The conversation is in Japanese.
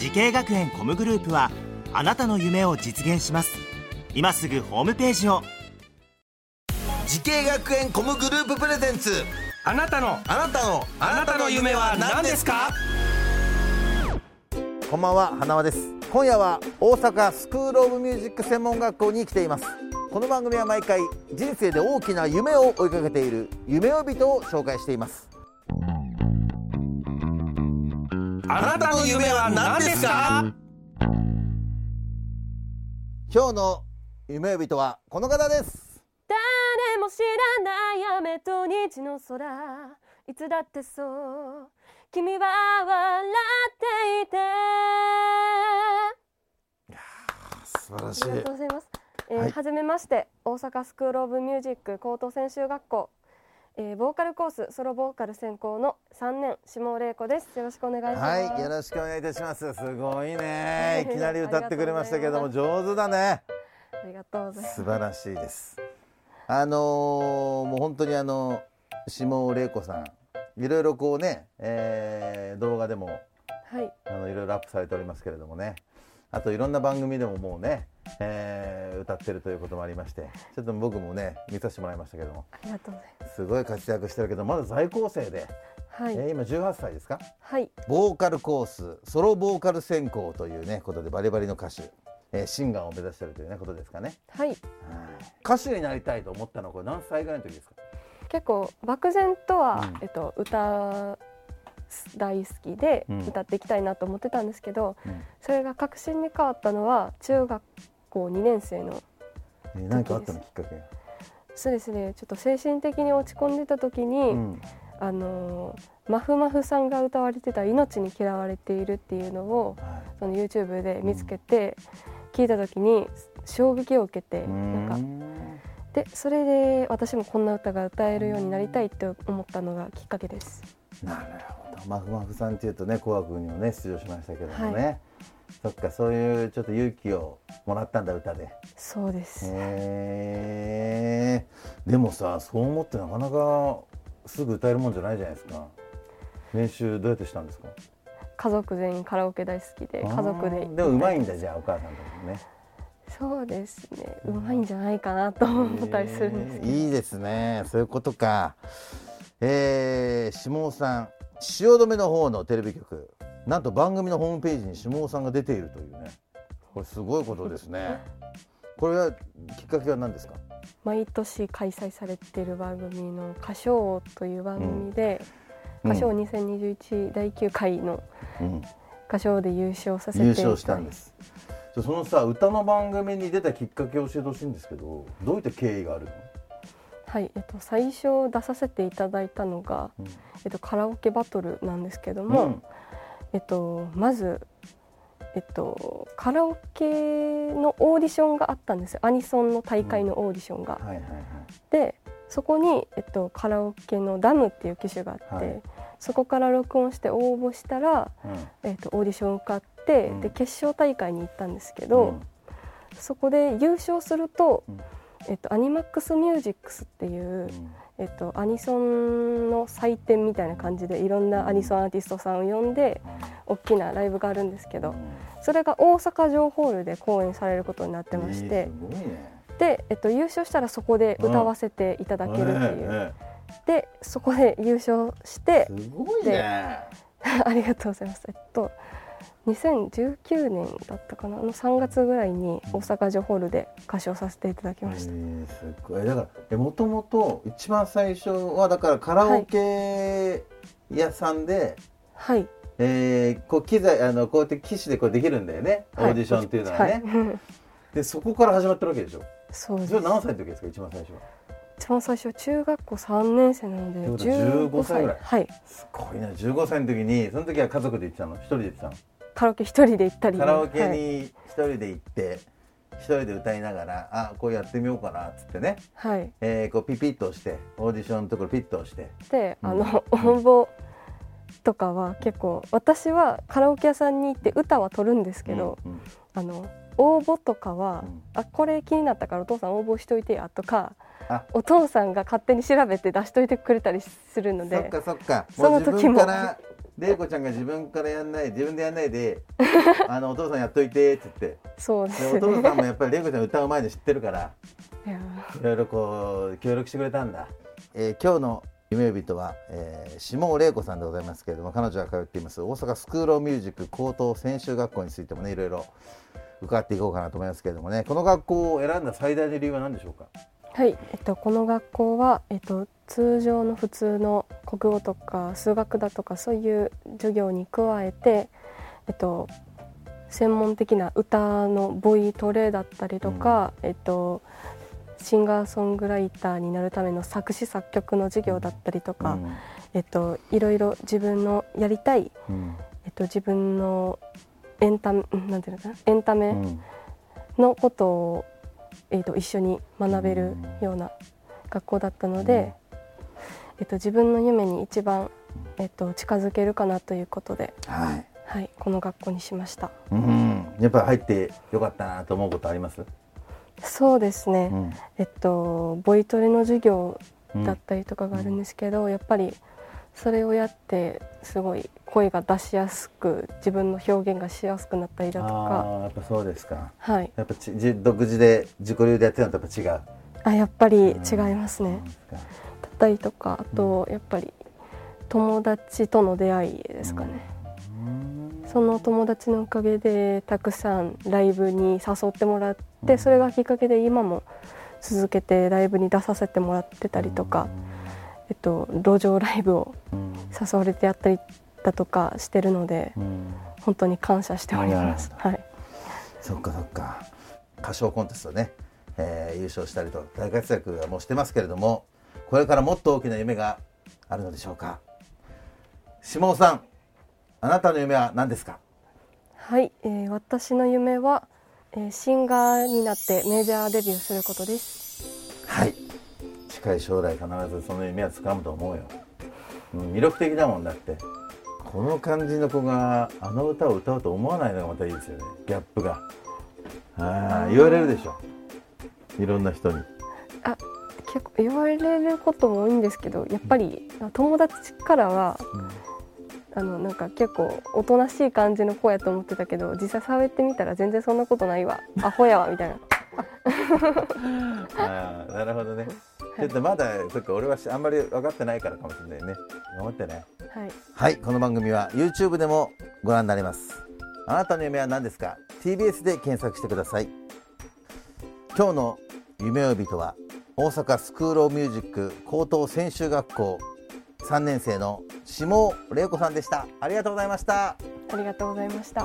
滋慶学園 COM グループはあなたの夢を実現します。今すぐホームページを。滋慶学園 COM グループ presents。あなたの。あなたの。あなたの夢は何ですか？こんばんは花輪です。今夜は大阪スクールオブミュージック専門学校に来ています。この番組は毎回人生で大きな夢を追いかけている夢追い人を紹介していますあなたの夢は何ですか？今日の夢人はこの方です。誰も知らない雨と虹の空いつだってそう君は笑っていて。素晴らしありがとうございます、えーはい。はじめまして大阪スクールオブミュージック高等専修学校、えー、ボーカルコースソロボーカル専攻の3年下尾玲子です。よろしくお願いします。はいよろしくお願いいたします。すごいね。いきなり歌ってくれましたけども上手だね。ありがとうございます。素晴らしいです。あのーもう本当にあの下尾玲子さんいろいろこうね、えー動画でもはい。あのいろいろアップされておりますけれどもねあといろんな番組でももうね、えー歌ってるということもありましてちょっと僕もね見させてもらいましたけども。ありがとうございます。すごい活躍してるけどまだ在校生で、はい、えー今18歳ですか？はい。ボーカルコースソロボーカル専攻というねことでバリバリの歌手、えーシンガーを目指してるというねことですかね、はい。はい。歌手になりたいと思ったのはこれ何歳ぐらいの時ですか？結構漠然とは、うん。えっと、歌大好きでうん。歌っていきたいなと思ってたんですけど、うん。それが確信に変わったのは中学校2年生のえー何かあったの？きっかけ。そうですね。ちょっと精神的に落ち込んでた時に、うん。あのーマフマフさんが歌われてた「命に嫌われている」っていうのをはその YouTube で見つけて、聞いた時に衝撃を受けてい、なんか。うんでそれで私もこんな歌が歌えるようになりたいって思ったのがきっかけです。なるほど。マフマフさんっていうとね「紅白」にもね出場しましたけどもね、はそっかそういうちょっと勇気をもらったんだ歌で。そうです、へえでもさそう思ってなかなかすぐ歌えるもんじゃないじゃないですか。練習どうやってしたんですか？家族全員カラオケ大好きで家族ででもうまいんだじゃあお母さんともね。そうですね。うまいんじゃないかなと思ったりするんですいいですね。そういうことかえー、下尾さん汐留の方のテレビ局なんと番組のホームページに下尾さんが出ているというね。これすごいことですね。これはきっかけは何ですか？毎年開催されている番組の歌唱王という番組で、うん。歌唱王2021第9回のうん。歌唱王で優勝させて優勝したんです。そのさ歌の番組に出たきっかけを教えてほしいんですけどどういった経緯があるの？はい、えっと、最初出させていただいたのが、うん。えっと、カラオケバトルなんですけども、うん。えっと、まず、えっと、カラオケのオーディションがあったんですよ。アニソンの大会のオーディションが。はいはいはい。でそこに、えっと、カラオケのダムっていう機種があって、はい。そこから録音して応募したら、うん。えっと、オーディション受かって、うん。で決勝大会に行ったんですけど、そこで優勝すると、うんえっと、アニマックスミュージックスっていう、うん。えっと、アニソンの祭典みたいな感じでいろんなアニソンアーティストさんを呼んで大きなライブがあるんですけどそれが大阪城ホールで公演されることになってまして、で、えっと、優勝したらそこで歌わせていただけるっていう、えでそこで優勝してえすごいね。ありがとうございます。えっと2019年だったかなの3月ぐらいに大阪城ホールで歌唱させていただきました、えーすごい。だからえもともと一番最初はだからカラオケ屋さんで、はい。えーこう機材あのこうやって機種でこうできるんだよね、オはい。ーディションっていうのはね、はい。でそこから始まってるわけでしょ？そうです。何歳の時ですか一番最初は？一番最初中学校3年生なのでってことは15歳ぐらい。はい。すごいな。15歳の時にその時は家族で行ってたの？一人で行ってたの？カラオケ一人で行ったりカラオケはいに一人で行って一人で歌いながらあこうやってみようかなっつってね、はい、えーこうピピッと押してオーディションのところピッと押して。であの、うん。応募とかは結構私はカラオケ屋さんに行って歌は取るんですけど、うんうん。あの応募とかは、うん。あこれ気になったからお父さん応募しといてやとかあ。お父さんが勝手に調べて出しといてくれたりするのそっでかそっか。その時も。分から玲子ちゃんが自分からやんない自分でやんないで あのお父さんやっといてって言って。そうですでお父さんもやっぱり玲子ちゃん歌う前で知ってるからいろいろこう協力してくれたんだ、えー今日の夢呼人は、えー、下尾玲子さんでございますけれども彼女が通っています大阪スクール・オブ・ミュージック高等専修学校についてもねいろいろ伺っていこうかなと思いますけれどもね。この学校を選んだ最大の理由は何でしょうか？はい、えっと、この学校は、えっと、通常の普通の国語とか数学だとかそういう授業に加えて、えっと、専門的な歌のボイトレだったりとか、えっと、シンガーソングライターになるための作詞作曲の授業だったりとか、えっと、いろいろ自分のやりたい、うん。えっと、自分のエンタメなんていうのかなエンタメ、うん。のことを、えー、と一緒に学べるような学校だったので、えー、と自分の夢に一番、えー、と近づけるかなということで、はい。はい、この学校にしました。うん、やっぱり入ってよかったなと思うことあります、そうですね、うん。えっとボイトレの授業うん。だったりとかがあるんですけど、やっぱりそれをやってすごい声が出しやすく自分の表現がしやすくなったりだとか。ああやっぱそうですか。はい。やっぱち自独自で自己流でやってるのとやっぱ違う？あやっぱり違いますね、だったりとかあとやっぱり友達との出会いですかね、その友達のおかげでたくさんライブに誘ってもらってそれがきっかけで今も続けてライブに出させてもらってたりとか、えっと、路上ライブをうん。誘われてやったりだとかしてるのでうん。本当に感謝しております。なはい、そっかそっか。歌唱コンテストね、えー優勝したりと大活躍はもうしてますけれどもこれからもっと大きな夢があるのでしょうか。下尾さんあなたの夢は何ですか？はい。えー私の夢は、えーシンガーになってメジャーデビューすることです。はい近い将来必ずその夢は掴むと思うよ、うん、魅力的だもんだって。この感じの子があの歌を歌うと思わないのがまたいいですよね。ギャップが。ああ言われるでしょ。いろんな人に。あ結構言われることも多いんですけどやっぱり友達からは、あのなんか結構おとなしい感じの子やと思ってたけど実際喋ってみたら全然そんなことないわ。アホやわみたいな。ああなるほどねちょっとまだそっか俺はしあんまり分かってないからかもしれないね。頑張ってね。はい。はいこの番組は YouTube でもご覧になれます。あなたの夢は何ですか？TBS で検索してください。今日の夢呼人は大阪スクール・オブ・ミュージック高等専修学校3年生の下尾玲子さんでした。ありがとうございました。ありがとうございました